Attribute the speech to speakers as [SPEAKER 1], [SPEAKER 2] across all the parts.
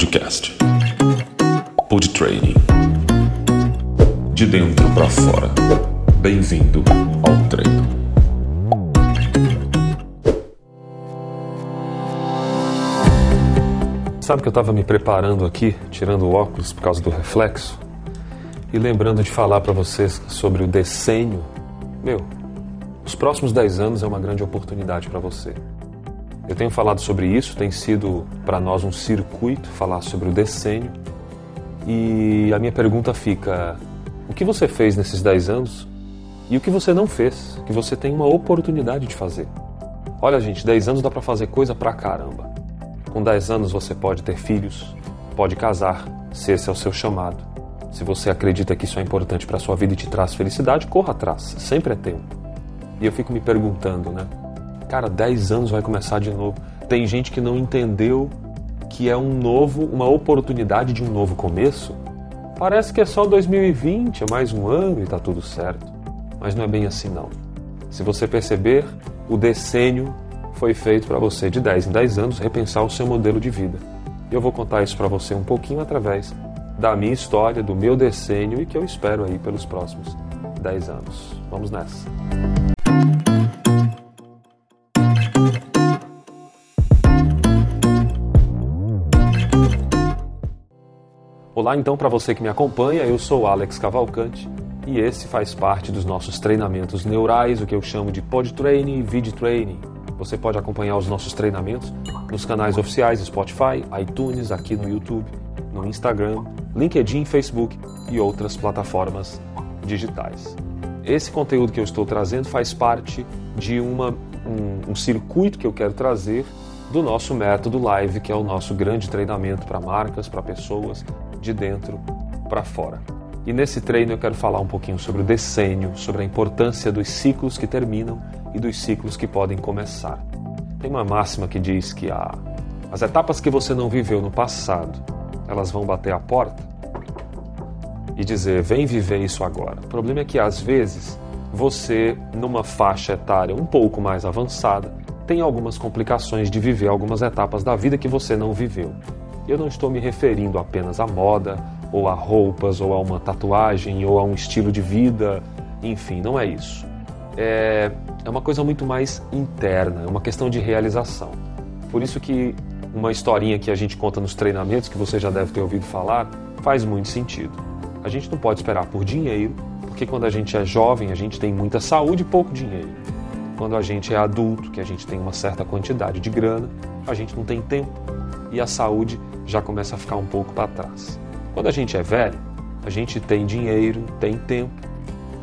[SPEAKER 1] Podcast. Pod Training. De dentro para fora. Bem-vindo ao treino.
[SPEAKER 2] Sabe que eu estava me preparando aqui, tirando o óculos por causa do reflexo, e lembrando de falar para vocês sobre o desenho. Meu, os próximos 10 anos é uma grande oportunidade para você. Eu tenho falado sobre isso, tem sido para nós um circuito falar sobre o decênio. E a minha pergunta fica: o que você fez nesses 10 anos e o que você não fez, que você tem uma oportunidade de fazer? Olha, gente, 10 anos dá para fazer coisa pra caramba. Com 10 anos você pode ter filhos, pode casar, se esse é o seu chamado. Se você acredita que isso é importante para sua vida e te traz felicidade, corra atrás, sempre é tempo. E eu fico me perguntando, né? Cara, 10 anos vai começar de novo. Tem gente que não entendeu que é um novo, uma oportunidade de um novo começo. Parece que é só 2020, é mais um ano e tá tudo certo. Mas não é bem assim não. Se você perceber, o decênio foi feito para você de 10 em 10 anos repensar o seu modelo de vida. E eu vou contar isso para você um pouquinho através da minha história, do meu decênio e que eu espero aí pelos próximos 10 anos. Vamos nessa. Olá, então, para você que me acompanha, eu sou Alex Cavalcante e esse faz parte dos nossos treinamentos neurais, o que eu chamo de Pod Training e Vid Training. Você pode acompanhar os nossos treinamentos nos canais oficiais Spotify, iTunes, aqui no YouTube, no Instagram, LinkedIn, Facebook e outras plataformas digitais. Esse conteúdo que eu estou trazendo faz parte de uma, um, um circuito que eu quero trazer do nosso método live, que é o nosso grande treinamento para marcas, para pessoas, de dentro para fora. E nesse treino eu quero falar um pouquinho sobre o decênio, sobre a importância dos ciclos que terminam e dos ciclos que podem começar. Tem uma máxima que diz que as etapas que você não viveu no passado, elas vão bater a porta e dizer: vem viver isso agora. O problema é que às vezes você, numa faixa etária um pouco mais avançada, tem algumas complicações de viver algumas etapas da vida que você não viveu. Eu não estou me referindo apenas à moda, ou a roupas, ou a uma tatuagem, ou a um estilo de vida, enfim, não é isso. É, é uma coisa muito mais interna, é uma questão de realização. Por isso que uma historinha que a gente conta nos treinamentos, que você já deve ter ouvido falar, faz muito sentido. A gente não pode esperar por dinheiro, porque quando a gente é jovem, a gente tem muita saúde e pouco dinheiro. Quando a gente é adulto, que a gente tem uma certa quantidade de grana, a gente não tem tempo e a saúde já começa a ficar um pouco para trás. Quando a gente é velho, a gente tem dinheiro, tem tempo,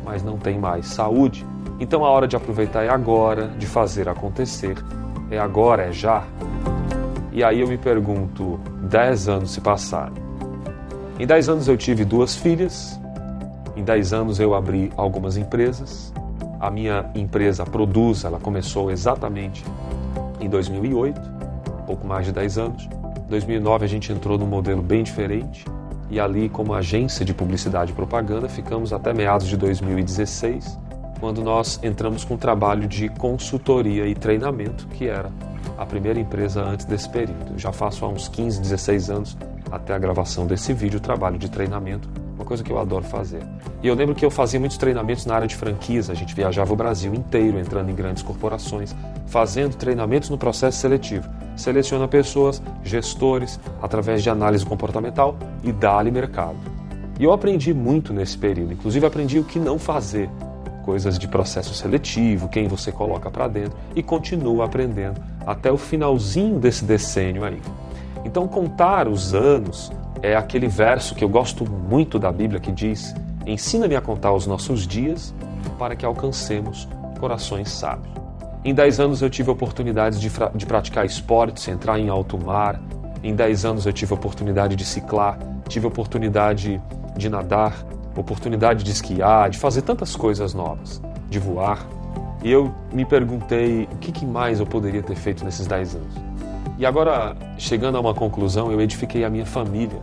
[SPEAKER 2] mas não tem mais saúde. Então a hora de aproveitar é agora, de fazer acontecer. É agora, é já. E aí eu me pergunto, 10 anos se passaram. Em 10 anos eu tive duas filhas, em 10 anos eu abri algumas empresas. A minha empresa Produz, ela começou exatamente em 2008, pouco mais de 10 anos. 2009 a gente entrou num modelo bem diferente e ali como agência de publicidade e propaganda ficamos até meados de 2016, quando nós entramos com um trabalho de consultoria e treinamento, que era a primeira empresa antes desse período. Eu já faço há uns 15, 16 anos até a gravação desse vídeo, trabalho de treinamento, uma coisa que eu adoro fazer. E eu lembro que eu fazia muitos treinamentos na área de franquias, a gente viajava o Brasil inteiro, entrando em grandes corporações, fazendo treinamentos no processo seletivo seleciona pessoas, gestores, através de análise comportamental e dá-lhe mercado. E eu aprendi muito nesse período, inclusive aprendi o que não fazer, coisas de processo seletivo, quem você coloca para dentro e continuo aprendendo até o finalzinho desse decênio aí. Então contar os anos é aquele verso que eu gosto muito da Bíblia que diz: "Ensina-me a contar os nossos dias para que alcancemos corações sábios". Em 10 anos eu tive oportunidades de, de praticar esportes, entrar em alto mar. Em 10 anos eu tive oportunidade de ciclar, tive oportunidade de nadar, oportunidade de esquiar, de fazer tantas coisas novas, de voar. E eu me perguntei o que, que mais eu poderia ter feito nesses 10 anos. E agora, chegando a uma conclusão, eu edifiquei a minha família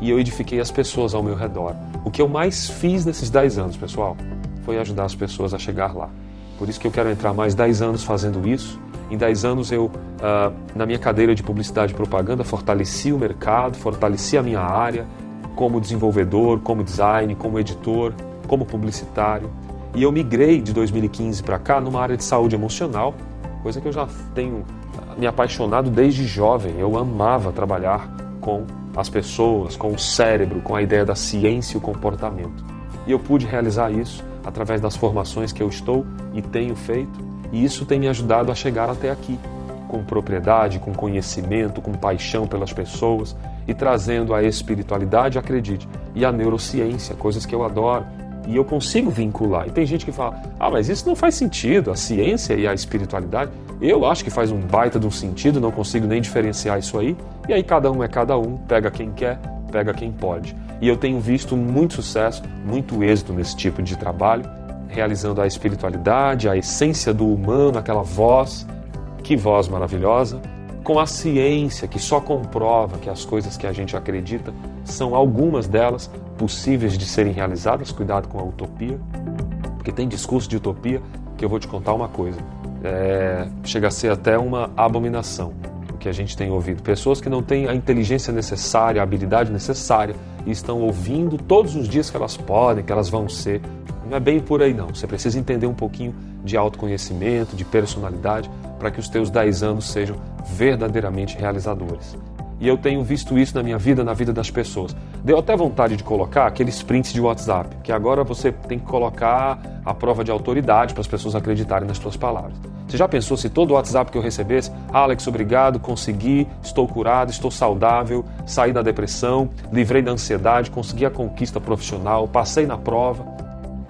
[SPEAKER 2] e eu edifiquei as pessoas ao meu redor. O que eu mais fiz nesses 10 anos, pessoal, foi ajudar as pessoas a chegar lá. Por isso que eu quero entrar mais 10 anos fazendo isso Em 10 anos eu, uh, na minha cadeira de publicidade e propaganda, fortaleci o mercado, fortaleci a minha área como desenvolvedor, como design, como editor, como publicitário. E eu migrei de 2015 para cá numa área de saúde emocional, coisa que eu já tenho me apaixonado desde jovem. Eu amava trabalhar com as pessoas, com o cérebro, com a ideia da ciência e o comportamento. E eu pude realizar isso através das formações que eu estou e tenho feito, e isso tem me ajudado a chegar até aqui, com propriedade, com conhecimento, com paixão pelas pessoas e trazendo a espiritualidade, acredite, e a neurociência, coisas que eu adoro. E eu consigo vincular. E tem gente que fala: ah, mas isso não faz sentido, a ciência e a espiritualidade. Eu acho que faz um baita de um sentido, não consigo nem diferenciar isso aí. E aí cada um é cada um, pega quem quer, pega quem pode. E eu tenho visto muito sucesso, muito êxito nesse tipo de trabalho, realizando a espiritualidade, a essência do humano, aquela voz, que voz maravilhosa, com a ciência que só comprova que as coisas que a gente acredita são algumas delas possíveis de serem realizadas. Cuidado com a utopia, porque tem discurso de utopia que eu vou te contar uma coisa é, chega a ser até uma abominação o que a gente tem ouvido. Pessoas que não têm a inteligência necessária, a habilidade necessária e estão ouvindo todos os dias que elas podem, que elas vão ser. Não é bem por aí não. Você precisa entender um pouquinho de autoconhecimento, de personalidade, para que os teus 10 anos sejam verdadeiramente realizadores. E eu tenho visto isso na minha vida, na vida das pessoas. Deu até vontade de colocar aqueles prints de WhatsApp, que agora você tem que colocar a prova de autoridade para as pessoas acreditarem nas suas palavras. Você já pensou se todo o WhatsApp que eu recebesse, Alex, obrigado, consegui, estou curado, estou saudável, saí da depressão, livrei da ansiedade, consegui a conquista profissional, passei na prova.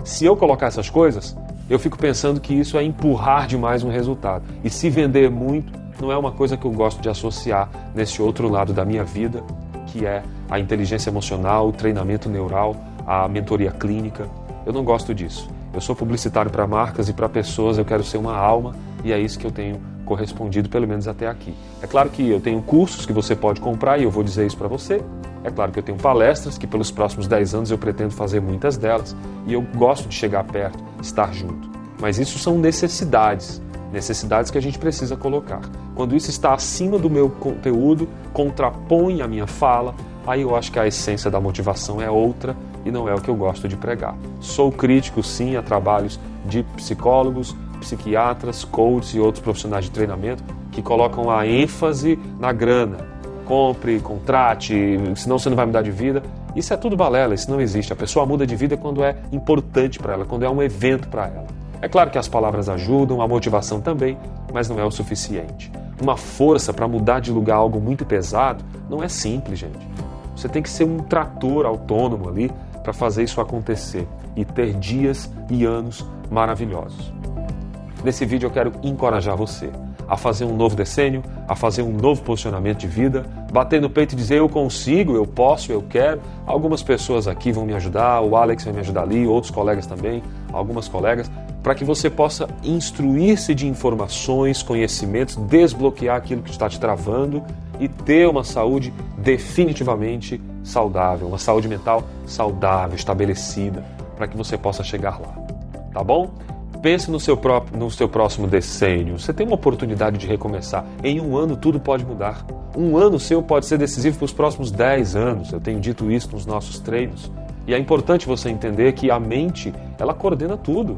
[SPEAKER 2] Se eu colocar essas coisas, eu fico pensando que isso é empurrar demais um resultado. E se vender muito, não é uma coisa que eu gosto de associar nesse outro lado da minha vida, que é a inteligência emocional, o treinamento neural, a mentoria clínica. Eu não gosto disso. Eu sou publicitário para marcas e para pessoas, eu quero ser uma alma e é isso que eu tenho correspondido, pelo menos até aqui. É claro que eu tenho cursos que você pode comprar e eu vou dizer isso para você. É claro que eu tenho palestras que pelos próximos 10 anos eu pretendo fazer muitas delas e eu gosto de chegar perto, estar junto. Mas isso são necessidades, necessidades que a gente precisa colocar. Quando isso está acima do meu conteúdo, contrapõe a minha fala, aí eu acho que a essência da motivação é outra e não é o que eu gosto de pregar. Sou crítico, sim, a trabalhos de psicólogos, psiquiatras, coaches e outros profissionais de treinamento que colocam a ênfase na grana. Compre, contrate, senão você não vai mudar de vida. Isso é tudo balela, isso não existe. A pessoa muda de vida quando é importante para ela, quando é um evento para ela. É claro que as palavras ajudam, a motivação também, mas não é o suficiente. Uma força para mudar de lugar algo muito pesado não é simples, gente. Você tem que ser um trator autônomo ali para fazer isso acontecer e ter dias e anos maravilhosos. Nesse vídeo eu quero encorajar você a fazer um novo decênio, a fazer um novo posicionamento de vida, bater no peito e dizer eu consigo, eu posso, eu quero. Algumas pessoas aqui vão me ajudar, o Alex vai me ajudar ali, outros colegas também, algumas colegas, para que você possa instruir-se de informações, conhecimentos, desbloquear aquilo que está te travando e ter uma saúde definitivamente saudável, uma saúde mental saudável, estabelecida, para que você possa chegar lá. Tá bom? Pense no seu, próprio, no seu próximo decênio. Você tem uma oportunidade de recomeçar. Em um ano tudo pode mudar. Um ano seu pode ser decisivo para os próximos 10 anos. Eu tenho dito isso nos nossos treinos. E é importante você entender que a mente, ela coordena tudo.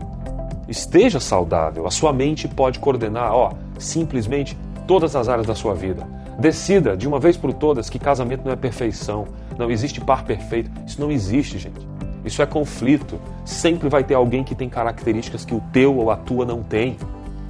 [SPEAKER 2] Esteja saudável. A sua mente pode coordenar, ó, simplesmente todas as áreas da sua vida. Decida de uma vez por todas que casamento não é perfeição, não existe par perfeito. Isso não existe, gente. Isso é conflito. Sempre vai ter alguém que tem características que o teu ou a tua não tem.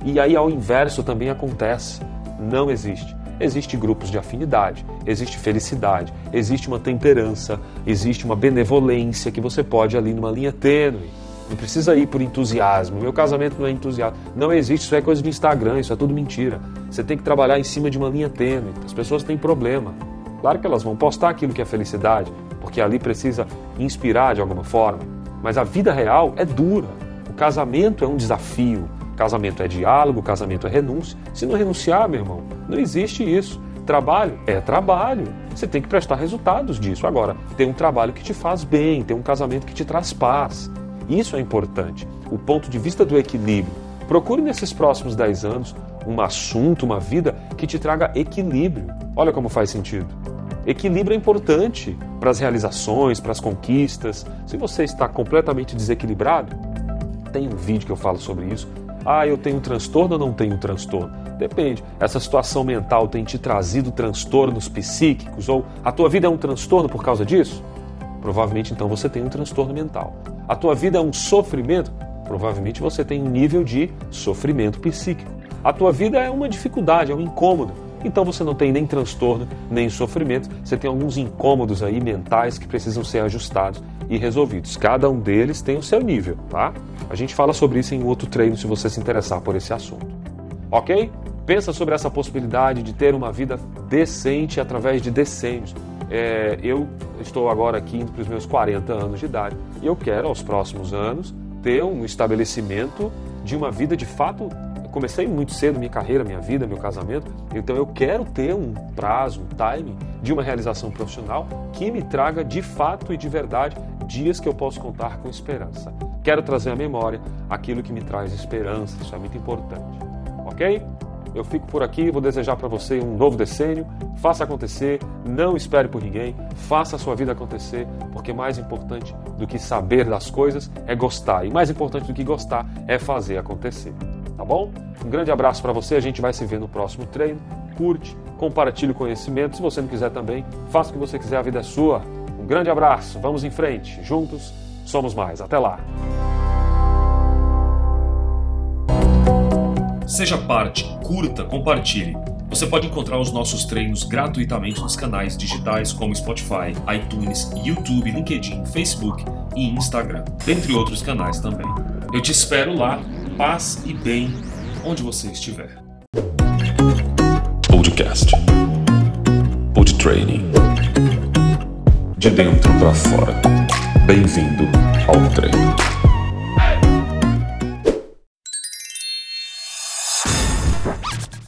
[SPEAKER 2] E aí, ao inverso, também acontece. Não existe. Existe grupos de afinidade, existe felicidade, existe uma temperança, existe uma benevolência que você pode ali numa linha tênue. Não precisa ir por entusiasmo. Meu casamento não é entusiasmo. Não existe, isso é coisa do Instagram, isso é tudo mentira. Você tem que trabalhar em cima de uma linha tênue. As pessoas têm problema. Claro que elas vão postar aquilo que é felicidade, porque ali precisa inspirar de alguma forma. Mas a vida real é dura. O casamento é um desafio. Casamento é diálogo, casamento é renúncia. Se não renunciar, meu irmão, não existe isso. Trabalho é trabalho. Você tem que prestar resultados disso. Agora, tem um trabalho que te faz bem, tem um casamento que te traz paz. Isso é importante. O ponto de vista do equilíbrio. Procure nesses próximos 10 anos um assunto, uma vida que te traga equilíbrio. Olha como faz sentido. Equilíbrio é importante para as realizações, para as conquistas. Se você está completamente desequilibrado, tem um vídeo que eu falo sobre isso. Ah, eu tenho transtorno ou não tenho transtorno? Depende. Essa situação mental tem te trazido transtornos psíquicos ou a tua vida é um transtorno por causa disso? Provavelmente então você tem um transtorno mental. A tua vida é um sofrimento? Provavelmente você tem um nível de sofrimento psíquico. A tua vida é uma dificuldade, é um incômodo. Então você não tem nem transtorno, nem sofrimento, você tem alguns incômodos aí mentais que precisam ser ajustados e resolvidos. Cada um deles tem o seu nível, tá? A gente fala sobre isso em outro treino se você se interessar por esse assunto. OK? Pensa sobre essa possibilidade de ter uma vida decente através de decênios. É, eu estou agora aqui indo para os meus 40 anos de idade e eu quero, aos próximos anos, ter um estabelecimento de uma vida de fato. Comecei muito cedo minha carreira, minha vida, meu casamento, então eu quero ter um prazo, um time de uma realização profissional que me traga de fato e de verdade dias que eu posso contar com esperança. Quero trazer à memória aquilo que me traz esperança, isso é muito importante. Ok? Eu fico por aqui, vou desejar para você um novo decênio. Faça acontecer, não espere por ninguém, faça a sua vida acontecer, porque mais importante do que saber das coisas é gostar, e mais importante do que gostar é fazer acontecer. Tá bom? Um grande abraço para você, a gente vai se ver no próximo treino. Curte, compartilhe o conhecimento. Se você não quiser também, faça o que você quiser, a vida é sua. Um grande abraço, vamos em frente, juntos somos mais. Até lá!
[SPEAKER 1] Seja parte, curta, compartilhe. Você pode encontrar os nossos treinos gratuitamente nos canais digitais como Spotify, iTunes, YouTube, LinkedIn, Facebook e Instagram, dentre outros canais também. Eu te espero lá, paz e bem, onde você estiver. Podcast. Pod Training. De dentro para fora. Bem-vindo ao treino.